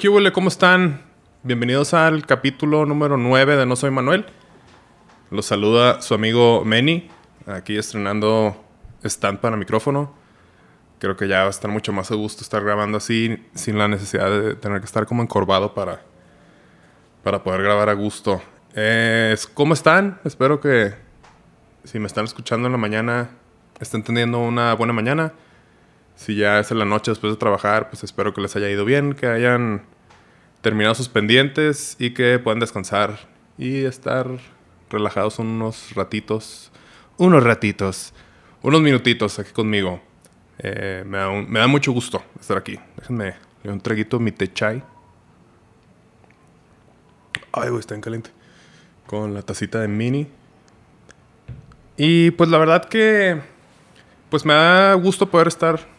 ¿Qué huele? ¿Cómo están? Bienvenidos al capítulo número 9 de No Soy Manuel. Los saluda su amigo Meni, aquí estrenando stand para micrófono. Creo que ya va a estar mucho más a gusto estar grabando así, sin la necesidad de tener que estar como encorvado para, para poder grabar a gusto. ¿Cómo están? Espero que si me están escuchando en la mañana, estén teniendo una buena mañana. Si ya es en la noche después de trabajar, pues espero que les haya ido bien, que hayan terminado sus pendientes y que puedan descansar y estar relajados unos ratitos. Unos ratitos. Unos minutitos aquí conmigo. Eh, me, da mucho gusto estar aquí. Déjenme le un traguito mi té chai. Ay, güey, está en caliente. Con la tacita de mini. Y pues la verdad que... Pues me da gusto poder estar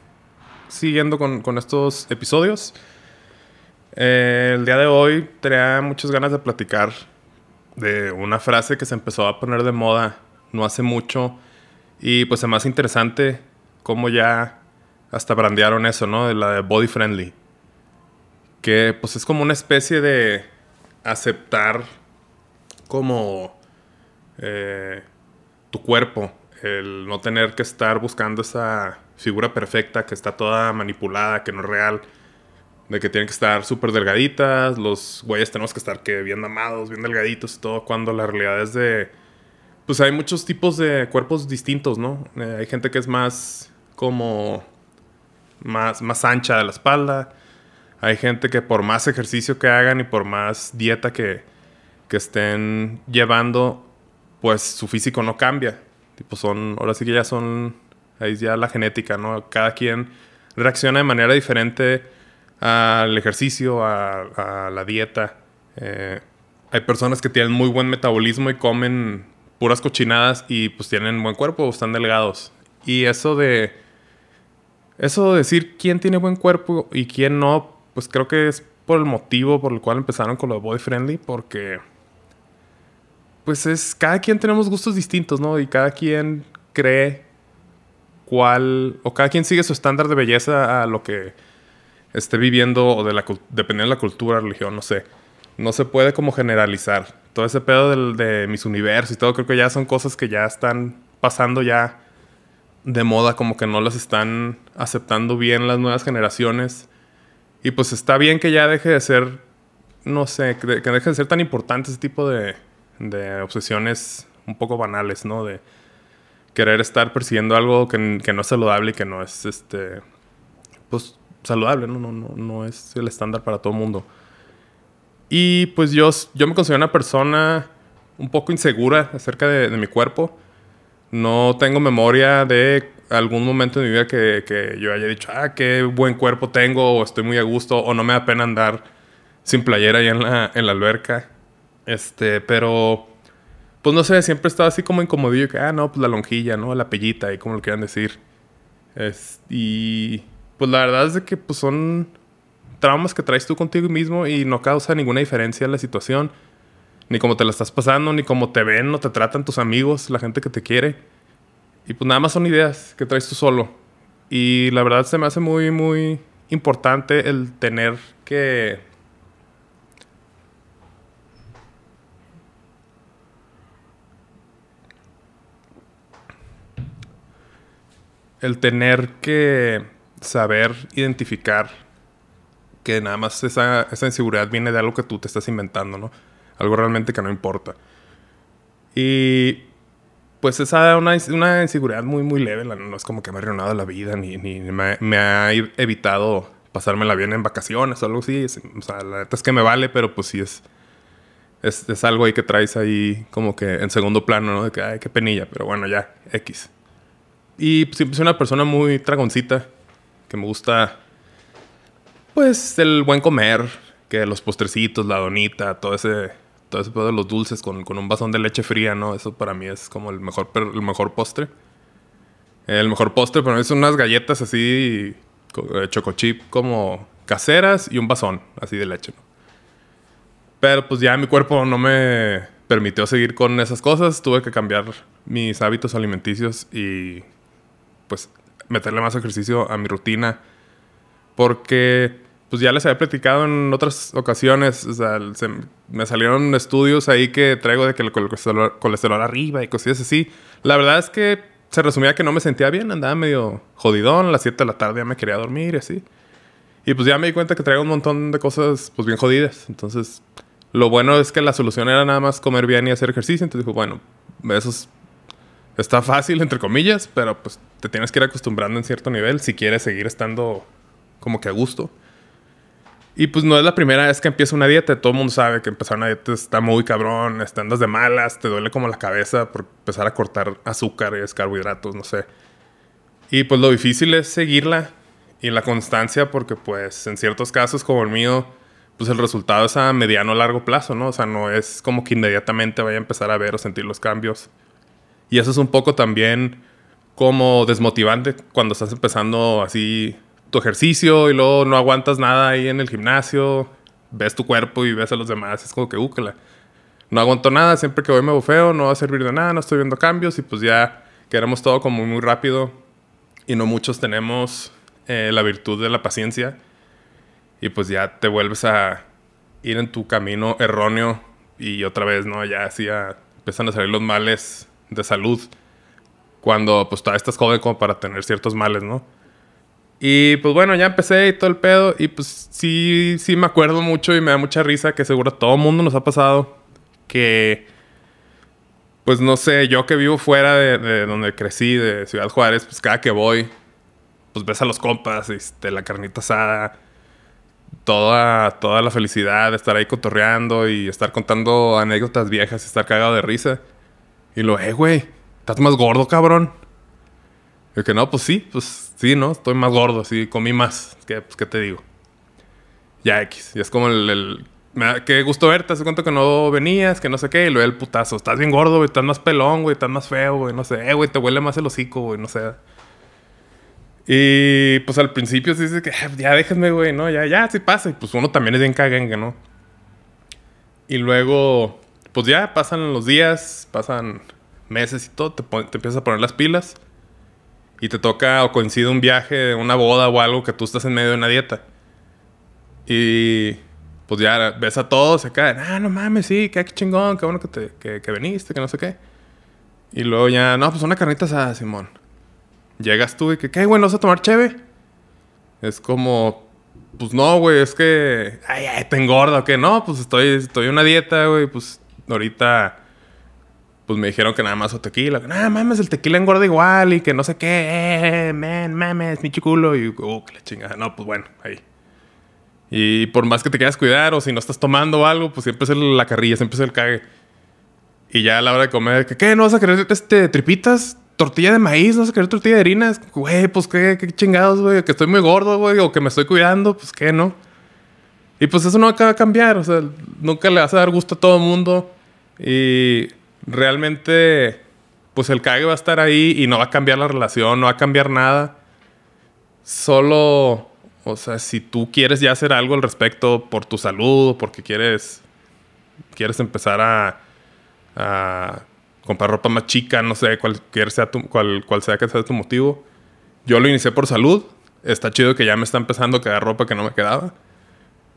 siguiendo con, con estos episodios. Eh, el día de hoy tenía muchas ganas de platicar de una frase que se empezó a poner de moda no hace mucho. Y pues es más interesante cómo ya hasta brandearon eso, ¿no? De la de body friendly. Que pues es como una especie de aceptar como eh, tu cuerpo. El no tener que estar buscando esa figura perfecta que está toda manipulada, que no es real. De que tienen que estar súper delgaditas, los güeyes tenemos que estar que bien amados, bien delgaditos y todo, cuando la realidad es de... Pues hay muchos tipos de cuerpos distintos, ¿no? Eh, hay gente que es más como... Más, más ancha de la espalda. Hay gente que por más ejercicio que hagan y por más dieta que, que estén llevando, pues su físico no cambia. Tipo, son, ahora sí que ya son Ahí ya la genética, ¿no? Cada quien reacciona de manera diferente al ejercicio, a, la dieta. Eh, hay personas que tienen muy buen metabolismo y comen puras cochinadas y pues tienen buen cuerpo, están delgados. Y eso de... Eso de decir quién tiene buen cuerpo y quién no, pues creo que es por el motivo por el cual empezaron con lo body friendly, porque pues es, cada quien tenemos gustos distintos, ¿no? Y cada quien cree cuál, o cada quien sigue su estándar de belleza a lo que esté viviendo o de la, dependiendo de la cultura, religión, no sé. No se puede como generalizar. Todo ese pedo de mis universos y todo, creo que ya son cosas que ya están pasando ya de moda, como que no las están aceptando bien las nuevas generaciones. Y pues está bien que ya deje de ser, no sé, que, deje de ser tan importante ese tipo de, de obsesiones un poco banales, ¿no? De, querer estar persiguiendo algo que, no es saludable y que no es este pues saludable, ¿no? No, no, no es el estándar para todo el mundo. Y pues yo, yo me considero una persona un poco insegura acerca de, mi cuerpo. No tengo memoria de algún momento de mi vida que, que, yo haya dicho, ah, qué buen cuerpo tengo, o estoy muy a gusto, o no me da pena andar sin playera ahí en la, en la alberca. Este, pero pues no sé, siempre estaba así como incomodillo, que, ah, no, pues la lonjilla, ¿no? La pellita, y como lo quieran decir. Es, y pues la verdad es de que pues son traumas que traes tú contigo mismo y no causa ninguna diferencia en la situación. Ni cómo te la estás pasando, ni cómo te ven o te tratan tus amigos, la gente que te quiere. Y pues nada más son ideas que traes tú solo. Y la verdad se me hace muy, muy importante el tener que el tener que saber identificar que nada más esa, esa, inseguridad viene de algo que tú te estás inventando, ¿no? Algo realmente que no importa. Y pues esa una, una inseguridad muy, muy leve, no es como que me ha arruinado la vida, ni, ni me, ha evitado pasármela bien en vacaciones o algo así. O sea, la neta es que me vale, pero pues sí es, es, es algo ahí que traes ahí como que en segundo plano, ¿no? De que, ay, qué penilla, pero bueno, ya, X. Y siempre soy una persona muy dragoncita, que me gusta, pues, el buen comer, que los postrecitos, la donita, todo ese, todo ese pedo de los dulces con, con, un vasón de leche fría, ¿no? Eso para mí es como el mejor, el mejor postre. El mejor postre para mí son unas galletas así, chocochip como caseras y un vasón así de leche, ¿no? Pero pues ya mi cuerpo no me permitió seguir con esas cosas. Tuve que cambiar mis hábitos alimenticios y pues meterle más ejercicio a mi rutina. Porque pues ya les había platicado en otras ocasiones, o sea, me salieron estudios ahí que traigo de que el colesterol, colesterol arriba y cosillas así. La verdad es que se resumía que no me sentía bien, andaba medio jodidón, a las 7 de la tarde ya me quería dormir y así. Y pues ya me di cuenta que traigo un montón de cosas pues bien jodidas. Entonces, lo bueno es que la solución era nada más comer bien y hacer ejercicio. Entonces dijo, bueno, eso está fácil, entre comillas, pero pues te tienes que ir acostumbrando en cierto nivel si quieres seguir estando como que a gusto. Y pues no es la primera vez que empieza una dieta. Todo el mundo sabe que empezar una dieta está muy cabrón, andas de malas, te duele como la cabeza por empezar a cortar azúcares, carbohidratos, no sé. Y pues lo difícil es seguirla y la constancia porque pues en ciertos casos como el mío, pues el resultado es a mediano o largo plazo, ¿no? O sea, no es como que inmediatamente vaya a empezar a ver o sentir los cambios. Y eso es un poco también como desmotivante cuando estás empezando así tu ejercicio y luego no aguantas nada ahí en el gimnasio, ves tu cuerpo y ves a los demás, es como que úcala. No aguanto nada, siempre que voy me bufeo, no va a servir de nada, no estoy viendo cambios y pues ya queremos todo como muy rápido y no muchos tenemos eh, la virtud de la paciencia y pues ya te vuelves a ir en tu camino erróneo y otra vez, ¿no? Ya así empiezan a salir los males de salud cuando pues todavía estás joven como para tener ciertos males, ¿no? Y pues bueno, ya empecé y todo el pedo. Y pues sí, sí me acuerdo mucho y me da mucha risa que seguro a todo mundo nos ha pasado que, pues no sé, yo que vivo fuera de, donde crecí, de Ciudad Juárez, pues cada que voy, pues ves a los compas, este, la carnita asada, toda, toda la felicidad de estar ahí cotorreando y estar contando anécdotas viejas y estar cagado de risa. Y lo, eh, güey, estás más gordo, cabrón. Y que no, pues sí, pues sí, ¿no? Estoy más gordo, sí, comí más. ¿Qué, pues, ¿qué te digo? Ya X. Y es como el... me da, qué gusto verte, hace cuenta que no venías, que no sé qué, y luego el putazo. Estás bien gordo, güey, estás más pelón, güey, estás más feo, güey, no sé, eh, güey, te huele más el hocico, güey, no sé. Y pues al principio se dice que ah, ya déjenme, güey, ¿no? Ya, ya, sí pasa. Y pues uno también es bien cagengue, ¿no? Y luego, pues ya pasan los días, pasan meses y todo, te, te empiezas a poner las pilas y te toca o coincide un viaje, una boda o algo que tú estás en medio de una dieta. Y pues ya ves a todos acá, ah, no mames, sí, qué chingón, qué bueno que, te, que, viniste, que no sé qué. Y luego ya, no, pues una carnita asada, Simón. Llegas tú y que, ¿qué, güey, no vas a tomar cheve? Es como, pues no, güey, es que, ay, ay, te engorda o qué. No, pues estoy, estoy en una dieta, güey, pues ahorita pues me dijeron que nada más o tequila. Nada mames, el tequila engorda igual y que no sé qué. Eh, man, mames, mi chiculo. Y, oh, que la chingada. No, pues bueno, ahí. Y por más que te quieras cuidar o si no estás tomando algo, pues siempre es la carrilla, siempre es el cague. Y ya a la hora de comer, ¿qué? ¿No vas a querer este, tripitas? ¿Tortilla de maíz? ¿No vas a querer tortilla de harina? Güey, pues qué, qué chingados, güey. Que estoy muy gordo, güey. O que me estoy cuidando, pues qué, ¿no? Y pues eso no acaba de cambiar. O sea, nunca le vas a dar gusto a todo el mundo. Y realmente, pues el cague va a estar ahí y no va a cambiar la relación, no va a cambiar nada. Solo, o sea, si tú quieres ya hacer algo al respecto por tu salud porque quieres, quieres empezar a, a comprar ropa más chica, no sé cuál, sea tu, cuál, cuál sea que sea tu motivo. Yo lo inicié por salud. Está chido que ya me está empezando a quedar ropa que no me quedaba.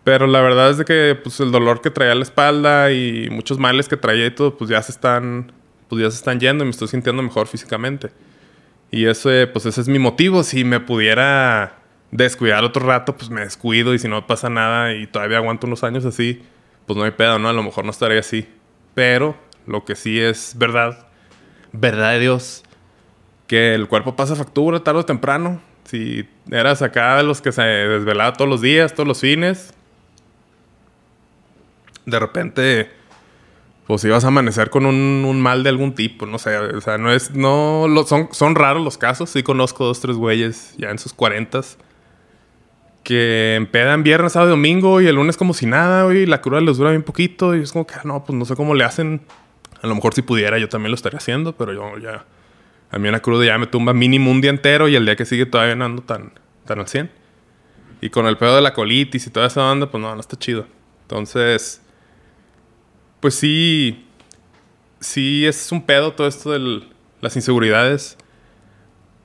Pero la verdad es de que pues, el dolor que traía la espalda y muchos males que traía y todo, pues ya se están, pues ya se están yendo y me estoy sintiendo mejor físicamente. Y ese, pues ese es mi motivo. Si me pudiera descuidar otro rato, pues me descuido y si no pasa nada y todavía aguanto unos años así, pues no hay pedo, ¿no? A lo mejor no estaría así. Pero lo que sí es verdad, verdad de Dios, que el cuerpo pasa factura tarde o temprano. Si eras acá de los que se desvelaba todos los días, todos los fines, de repente, pues ibas a amanecer con un, mal de algún tipo, no sé, o sea, no es, no, son, son raros los casos, sí conozco dos, tres güeyes ya en sus cuarentas que empedan viernes, sábado domingo y el lunes como si nada, güey, la cruda les dura bien poquito y es como que, ah, no, pues no sé cómo le hacen. A lo mejor si pudiera yo también lo estaría haciendo, pero yo ya, a mí una cruda ya me tumba mínimo un día entero y el día que sigue todavía no ando tan, tan al 100. Y con el pedo de la colitis y toda esa banda, pues no, no está chido. Entonces, pues sí, sí es un pedo todo esto de las inseguridades.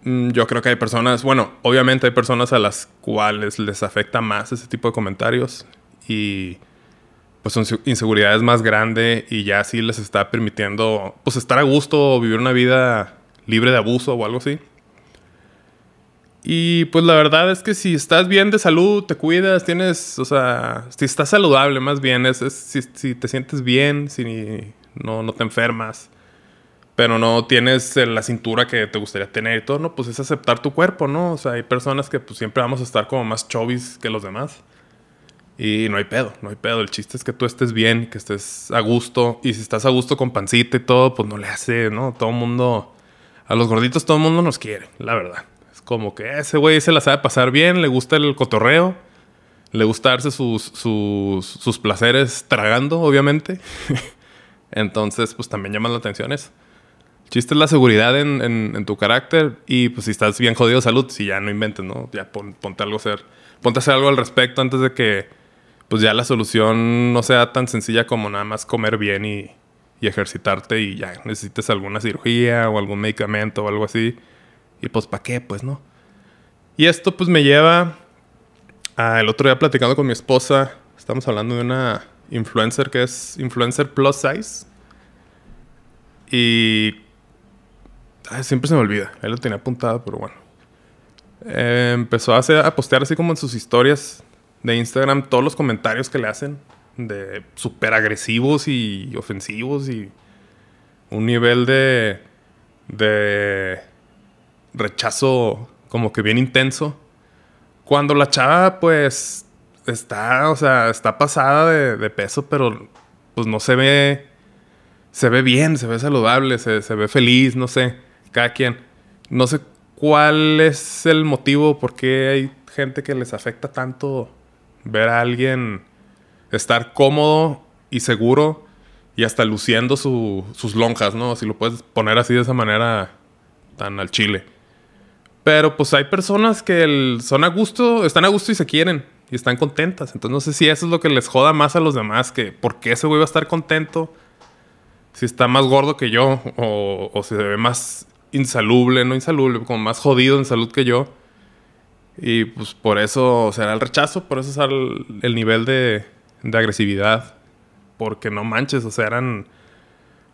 mm, yo creo que hay personas, bueno, obviamente hay personas a las cuales les afecta más ese tipo de comentarios y pues su inseguridad es más grande y ya sí les está permitiendo pues estar a gusto o vivir una vida libre de abuso o algo así. Y pues la verdad es que si estás bien de salud, te cuidas, tienes, o sea, si estás saludable más bien, es, si, te sientes bien, si no, no te enfermas, pero no tienes la cintura que te gustaría tener y todo, ¿no? Pues es aceptar tu cuerpo, ¿no? O sea, hay personas que pues siempre vamos a estar como más chovis que los demás. Y no hay pedo, no hay pedo. El chiste es que tú estés bien, que estés a gusto. Y si estás a gusto con pancita y todo, pues no le hace, ¿no? Todo el mundo, a los gorditos todo el mundo nos quiere, la verdad. Como que ese güey se la sabe pasar bien, le gusta el cotorreo, le gusta darse sus, sus, sus placeres tragando, obviamente. Entonces, pues también llama la atención. El chiste es la seguridad en, en, tu carácter y pues si estás bien jodido de salud, si ya no inventes, ¿no? Ya ponte algo a hacer, ponte a hacer algo al respecto antes de que pues ya la solución no sea tan sencilla como nada más comer bien y, y ejercitarte y ya necesites alguna cirugía o algún medicamento o algo así. Y pues ¿para qué? Pues no. Y esto pues me lleva a el otro día platicando con mi esposa, estamos hablando de una influencer que es influencer plus size. Y siempre se me olvida. Él lo tenía apuntado, pero bueno. Eh, empezó a, a postear así como en sus historias de Instagram todos los comentarios que le hacen. De súper agresivos y ofensivos y un nivel de, de rechazo como que bien intenso. Cuando la chava pues está, o sea, está pasada de, peso, pero pues no se ve, se ve bien, se ve saludable, se, se ve feliz, no sé cada quien. No sé cuál es el motivo, por qué hay gente que les afecta tanto ver a alguien estar cómodo y seguro y hasta luciendo sus lonjas, ¿no? Si lo puedes poner así de esa manera tan al chile. Pero pues hay personas que son a gusto, están a gusto y se quieren y están contentas. Entonces no sé si eso es lo que les joda más a los demás, que por qué ese güey va a estar contento si está más gordo que yo o, o se ve más insalubre, no insalubre, como más jodido en salud que yo. Y pues por eso será el rechazo, por eso será el, nivel de, de, agresividad. Porque no manches, o sea, eran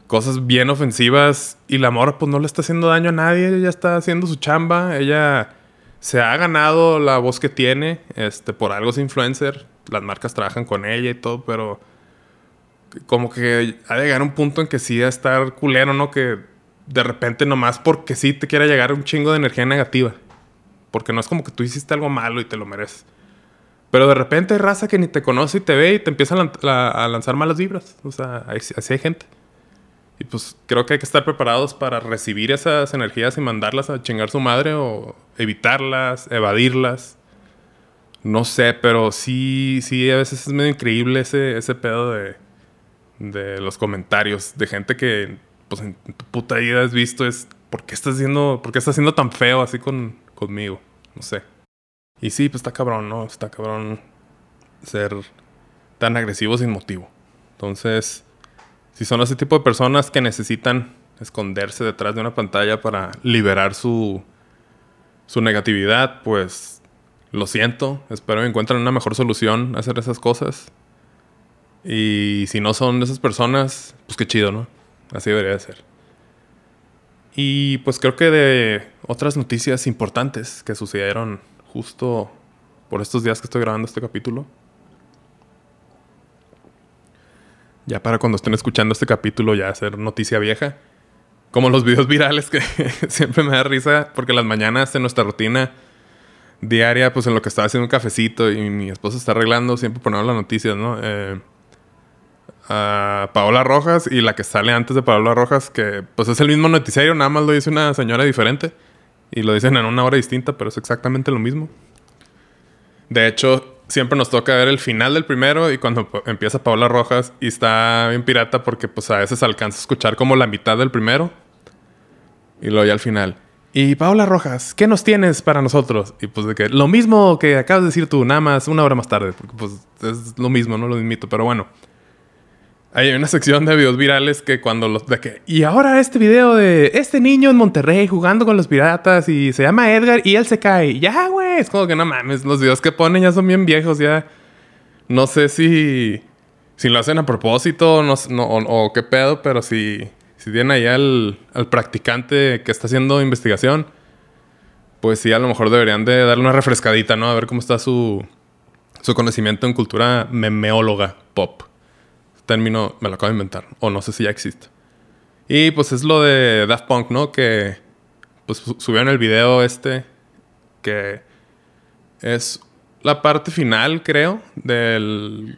cosas bien ofensivas y la morra pues no le está haciendo daño a nadie, ella está haciendo su chamba, ella se ha ganado la voz que tiene, este, por algo es influencer, las marcas trabajan con ella y todo, pero como que ha de llegar un punto en que sí a estar culero, ¿no? Que de repente nomás porque sí te quiera llegar un chingo de energía negativa. Porque no es como que tú hiciste algo malo y te lo mereces. Pero de repente hay raza que ni te conoce y te ve y te empieza a, lanzar malas vibras. O sea, así hay gente. Y pues creo que hay que estar preparados para recibir esas energías y mandarlas a chingar su madre o evitarlas, evadirlas. No sé, pero sí, sí, a veces es medio increíble ese, ese pedo de, de los comentarios de gente que pues en tu puta vida has visto es ¿por qué estás haciendo, por estás siendo tan feo así con, conmigo? No sé. Y sí, pues está cabrón, ¿no? Está cabrón ser tan agresivo sin motivo. Entonces, si son ese tipo de personas que necesitan esconderse detrás de una pantalla para liberar su, su negatividad, pues lo siento. Espero que encuentren una mejor solución a hacer esas cosas. Y si no son esas personas, pues qué chido, ¿no? Así debería de ser. Y pues creo que de otras noticias importantes que sucedieron justo por estos días que estoy grabando este capítulo. Ya para cuando estén escuchando este capítulo ya ser noticia vieja. Como los videos virales que siempre me da risa porque las mañanas en nuestra rutina diaria, pues en lo que estaba haciendo un cafecito y mi esposa está arreglando, siempre ponemos las noticias, ¿no? Eh, a Paola Rojas y la que sale antes de Paola Rojas, que pues es el mismo noticiario, nada más lo dice una señora diferente. Y lo dicen en una hora distinta, pero es exactamente lo mismo. De hecho, siempre nos toca ver el final del primero y cuando empieza Paola Rojas y está bien pirata porque pues a veces alcanza a escuchar como la mitad del primero. Y luego ya al final. Y Paola Rojas, ¿qué nos tienes para nosotros? Y pues de que lo mismo que acabas de decir tú, nada más una hora más tarde. Porque pues es lo mismo, no lo mismito, pero bueno. Hay una sección de videos virales que cuando los... De que, y ahora este video de este niño en Monterrey jugando con los piratas y se llama Edgar y él se cae. Ya, güey. Es como que no mames. Los videos que ponen ya son bien viejos ya. No sé si... Si lo hacen a propósito no, no, o, qué pedo, pero si... Si tienen ahí al, al practicante que está haciendo investigación, pues sí, a lo mejor deberían de darle una refrescadita, ¿no? A ver cómo está su, su conocimiento en cultura memeóloga pop término me lo acabo de inventar. O no sé si ya existe. Y pues es lo de Daft Punk, ¿no? Que pues subieron el video este. Que es la parte final, creo, del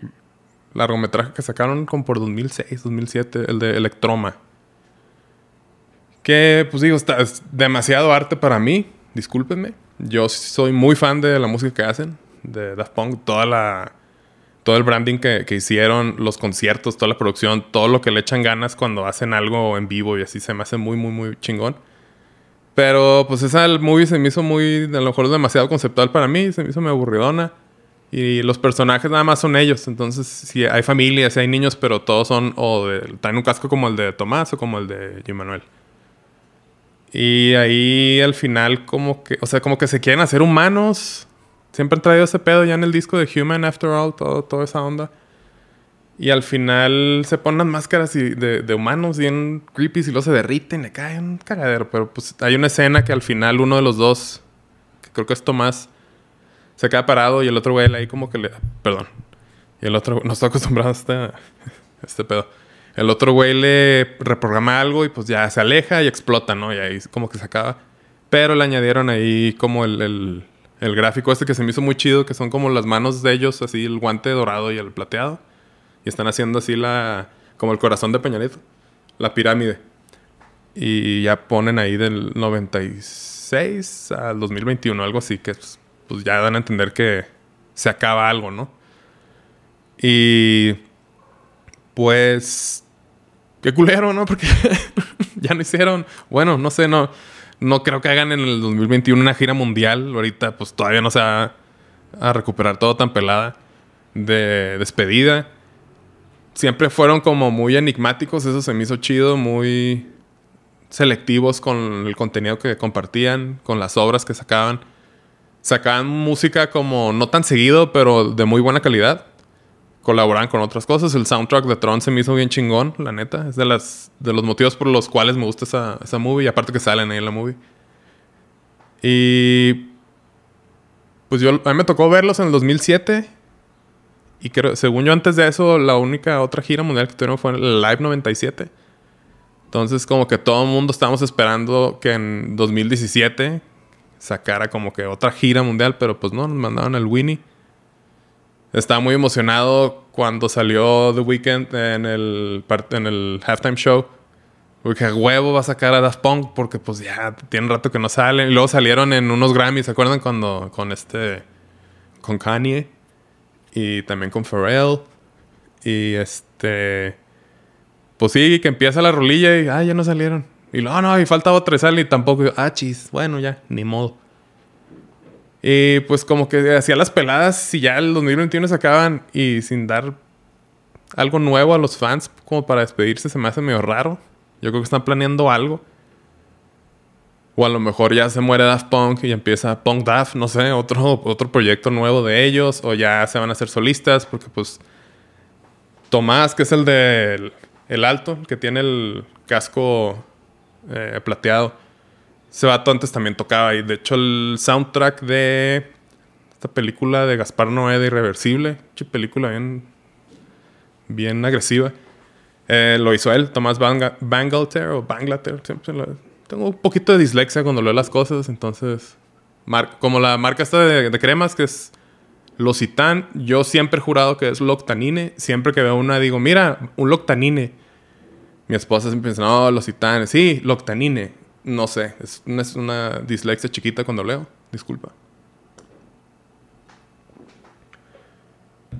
largometraje que sacaron como por 2006, 2007, el de Electroma. Que, pues digo, está, es demasiado arte para mí, discúlpenme. Yo soy muy fan de la música que hacen, de Daft Punk, toda la todo el branding que, hicieron, los conciertos, toda la producción, todo lo que le echan ganas cuando hacen algo en vivo y así se me hace muy, muy, muy chingón. Pero pues esa movie se me hizo muy, a lo mejor demasiado conceptual para mí, se me hizo muy aburridona. Y los personajes nada más son ellos. Entonces, sí, hay familias, hay niños, pero todos son o de, traen un casco como el de Tomás o como el de Jim Manuel. Y ahí al final como que, o sea, como que se quieren hacer humanos Siempre han traído ese pedo ya en el disco de Human After All, todo, toda esa onda. Y al final se ponen máscaras y de, de, humanos bien creepy y luego se derriten, le caen un cagadero. Pero pues hay una escena que al final uno de los dos, que creo que es Tomás, se queda parado y el otro güey ahí como que le. Perdón. Y el otro no está acostumbrado a este, este pedo. El otro güey le reprograma algo y pues ya se aleja y explota, ¿no? Y ahí como que se acaba. Pero le añadieron ahí como el gráfico este que se me hizo muy chido, que son como las manos de ellos, así el guante dorado y el plateado. Y están haciendo así la. como el corazón de Peñarito. La pirámide. Y ya ponen ahí del 96 al 2021, algo así, que pues, pues ya dan a entender que se acaba algo, ¿no? Y. Pues. Qué culero, ¿no? Porque ya no hicieron. Bueno, no sé, no. No creo que hagan en el 2021 una gira mundial. Ahorita, pues todavía no se va a recuperar todo tan pelada de despedida. Siempre fueron como muy enigmáticos, eso se me hizo chido, muy selectivos con el contenido que compartían, con las obras que sacaban. Sacaban música como no tan seguido, pero de muy buena calidad colaboran con otras cosas. El soundtrack de Tron se me hizo bien chingón, la neta. Es de, las, de los motivos por los cuales me gusta esa, esa movie. Y aparte que salen ahí en la movie. Y... Pues yo... A mí me tocó verlos en el 2007. Y creo, según yo antes de eso, la única otra gira mundial que tuvieron fue el Live 97. Entonces como que todo el mundo estábamos esperando que en 2017 sacara como que otra gira mundial. Pero pues no, nos mandaron el Winnie. Estaba muy emocionado cuando salió The Weeknd en el, en el halftime show. Porque huevo va a sacar a Daft Punk porque pues ya tiene rato que no salen. Y luego salieron en unos Grammys, ¿se acuerdan? Cuando con este... Con Kanye. Y también con Pharrell. Y este... Pues sí, que empieza la rolilla y... Ah, ya no salieron. Y luego, no, y falta otra y sale y tampoco. Ah, chis. Bueno, ya, ni modo. Y pues como que hacía las peladas y ya el 2021 se acaban y sin dar algo nuevo a los fans como para despedirse se me hace medio raro. Yo creo que están planeando algo. O a lo mejor ya se muere Daft Punk y empieza Punk Daft, no sé, otro, otro proyecto nuevo de ellos. O ya se van a hacer solistas porque pues Tomás, que es el del el alto, que tiene el casco eh, plateado ese vato antes también tocaba. Y de hecho, el soundtrack de esta película de Gaspar Noé de Irreversible, película bien, bien agresiva, eh, lo hizo él, Tomás Bangalter o Banglater. tengo un poquito de dislexia cuando leo las cosas, entonces, como la marca esta de, cremas que es Locitan, yo siempre he jurado que es Loctanine. Siempre que veo una digo, mira, un Loctanine. Mi esposa siempre dice, no, Locitan, sí, Loctanine. No sé, es una, dislexia chiquita cuando leo. Disculpa.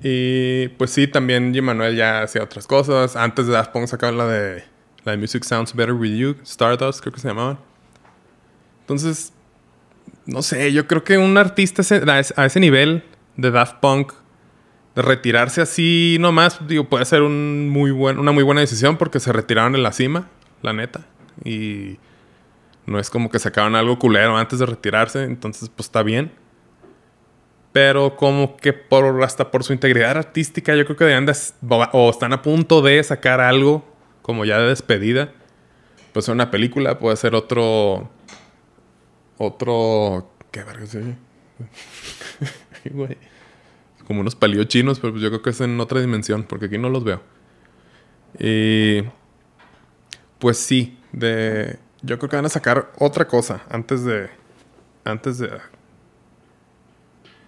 Y pues sí, también Jim Manuel ya hacía otras cosas. Antes de Daft Punk sacaban la de, la de Music Sounds Better With You, Stardust creo que se llamaban. Entonces, no sé, yo creo que un artista a ese nivel de Daft Punk retirarse así nomás, digo, puede ser una muy buena decisión porque se retiraron en la cima, la neta. Y no es como que sacaron algo culero antes de retirarse, entonces pues está bien. Pero como que por hasta por su integridad artística, yo creo que de, o están a punto de sacar algo como ya de despedida. Pues una película, puede ser otro otro qué verga. Güey como unos palillos chinos, pero pues yo creo que es en otra dimensión, porque aquí no los veo. Y pues sí, de yo creo que van a sacar otra cosa antes de antes de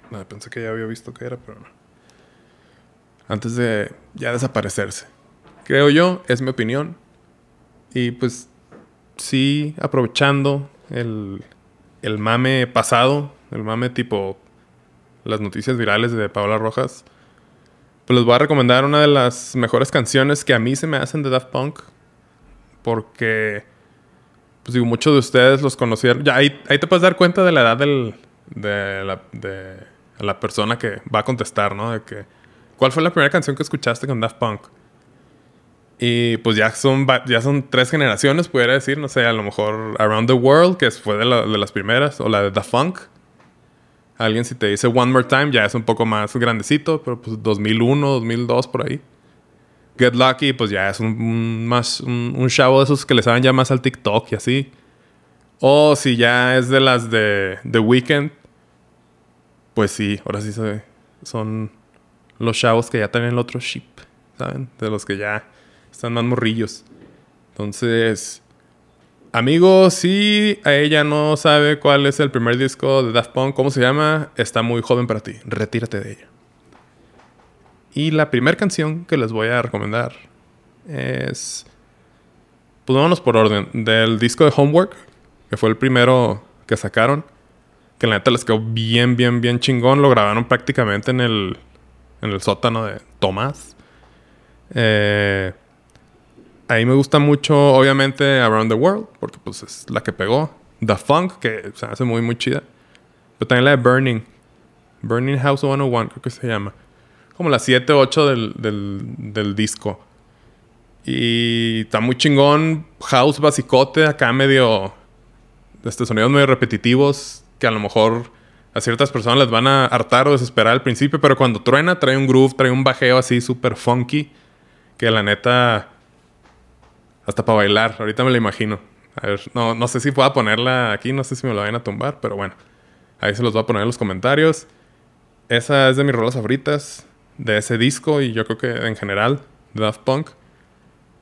no, pensé que ya había visto que era, pero no. Antes de ya desaparecerse. Creo yo, es mi opinión. Y pues sí, aprovechando el, el mame pasado, el mame tipo las noticias virales de Paola Rojas, pues les voy a recomendar una de las mejores canciones que a mí se me hacen de Daft Punk. Porque, pues muchos de ustedes los conocieron. Ya ahí, ahí te puedes dar cuenta de la edad del, de, la, de la persona que va a contestar, ¿no? De que, ¿cuál fue la primera canción que escuchaste con Daft Punk? Y pues ya son, ya son tres generaciones, pudiera decir, no sé, a lo mejor Around the World, que fue de, de las primeras, o la de Daft Funk, Alguien si te dice One More Time ya es un poco más grandecito, pero pues 2001, 2002 por ahí. Get Lucky pues ya es un, más un, chavo de esos que le saben ya más al TikTok y así. O si ya es de las de The Weeknd, pues sí, ahora sí son los chavos que ya tienen el otro chip, ¿saben? De los que ya están más morrillos. Entonces, Amigo, si a ella no sabe cuál es el primer disco de Daft Punk, ¿cómo se llama? Está muy joven para ti. Retírate de ella. Y la primera canción que les voy a recomendar es. Pues vámonos por orden. Del disco de Homework, que fue el primero que sacaron. Que la neta les quedó bien, bien, bien chingón. Lo grabaron prácticamente en el, en el sótano de Tomás. Eh Ahí me gusta mucho, obviamente, Around the World, porque pues es la que pegó. The Funk, que se hace muy, muy chida. Pero también la de Burning. Burning House 101, creo que se llama. Como la 7, 8 del, del, disco. Y está muy chingón. House basicote, acá medio. Este, sonidos medio repetitivos. Que a lo mejor a ciertas personas les van a hartar o desesperar al principio. Pero cuando truena, trae un groove, trae un bajeo así súper funky. Que la neta hasta para bailar, ahorita me lo imagino. A ver, no, no sé si pueda ponerla aquí, no sé si me lo vayan a tumbar, pero bueno. Ahí se los voy a poner en los comentarios. Esa es de mis rolas favoritas de ese disco y yo creo que en general de Daft Punk.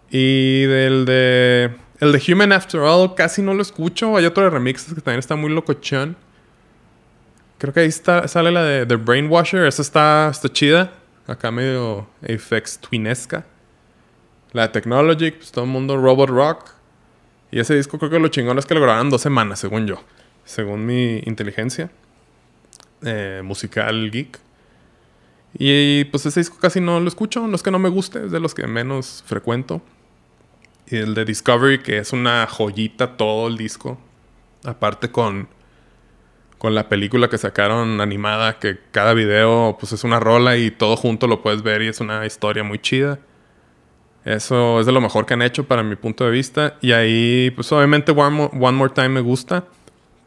Y del de. El de Human After All casi no lo escucho. Hay otro de remixes que también está muy locochón. Creo que ahí está, sale la de The Brainwasher. Esa está, está chida. Acá medio Apex Twinesca. La Technology, pues todo el mundo Robot Rock. Y ese disco creo que lo chingón es que lo grabaron dos semanas, según yo. Según mi inteligencia. Eh, musical geek. Y pues ese disco casi no lo escucho. No es que no me guste, es de los que menos frecuento. Y el de Discovery, que es una joyita todo el disco. Aparte con, con la película que sacaron animada, que cada video pues es una rola y todo junto lo puedes ver y es una historia muy chida. Eso es de lo mejor que han hecho para mi punto de vista. Y ahí, pues obviamente One More, Time me gusta.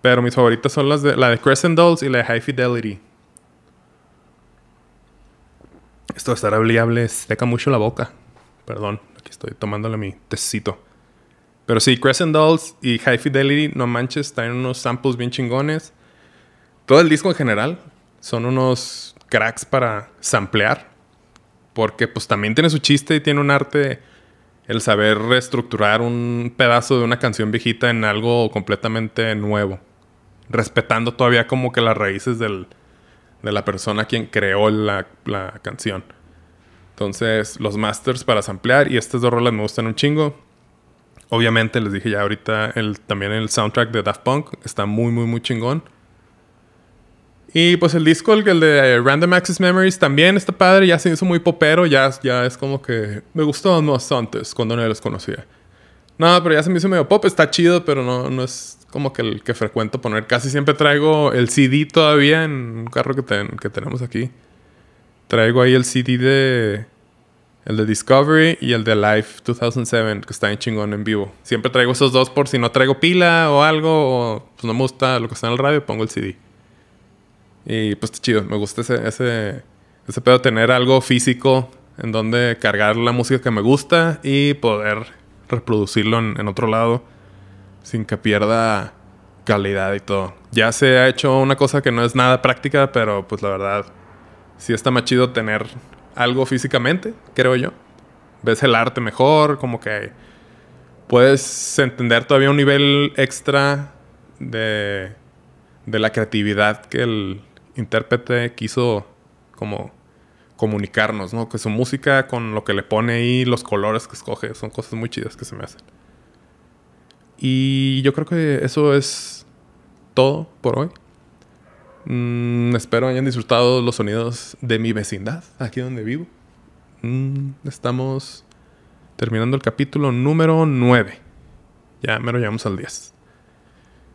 Pero mis favoritas son las de la de Crescent Dolls y la de High Fidelity. Esto de estar hablable seca mucho la boca. Perdón, aquí estoy tomándole mi tecito. Pero sí, Crescent Dolls y High Fidelity, no manches, traen unos samples bien chingones. Todo el disco en general son unos cracks para samplear. Porque pues también tiene su chiste y tiene un arte el saber reestructurar un pedazo de una canción viejita en algo completamente nuevo. Respetando todavía como que las raíces del, de la persona quien creó la, canción. Entonces, los masters para samplear y estas dos rolas me gustan un chingo. Obviamente, les dije ya ahorita, el, también el soundtrack de Daft Punk está muy, muy, muy chingón. Y pues el disco, el, de Random Access Memories, también está padre, ya se hizo muy popero, ya, ya es como que me gustó más antes, cuando no los conocía. No, pero ya se me hizo medio pop, está chido, pero no, no es como que el que frecuento poner. Casi siempre traigo el CD todavía en un carro que, que tenemos aquí. Traigo ahí el CD de. El de Discovery y el de Life 2007, que está en chingón en vivo. Siempre traigo esos dos por si no traigo pila o algo, o pues no me gusta lo que está en el radio, pongo el CD. Y pues está chido, me gusta ese, ese, ese pedo tener algo físico en donde cargar la música que me gusta y poder reproducirlo en, otro lado sin que pierda calidad y todo. Ya se ha hecho una cosa que no es nada práctica, pero pues la verdad sí está más chido tener algo físicamente, creo yo. Ves el arte mejor, como que puedes entender todavía un nivel extra de, de la creatividad que el intérprete quiso como comunicarnos, ¿no? Que su música con lo que le pone ahí, los colores que escoge, son cosas muy chidas que se me hacen. Y yo creo que eso es todo por hoy. Mm, espero hayan disfrutado los sonidos de mi vecindad, aquí donde vivo. Mm, estamos terminando el capítulo número 9. Ya me lo llevamos al 10.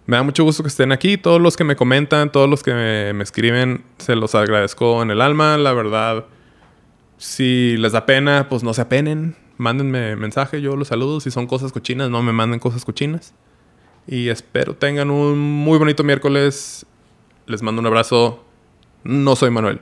Me da mucho gusto que estén aquí. Todos los que me comentan, todos los que me, escriben, se los agradezco en el alma. La verdad, si les da pena, pues no se apenen. Mándenme mensaje, yo los saludo. Si son cosas cochinas, no me manden cosas cochinas. Y espero tengan un muy bonito miércoles les mando un abrazo. No soy Manuel.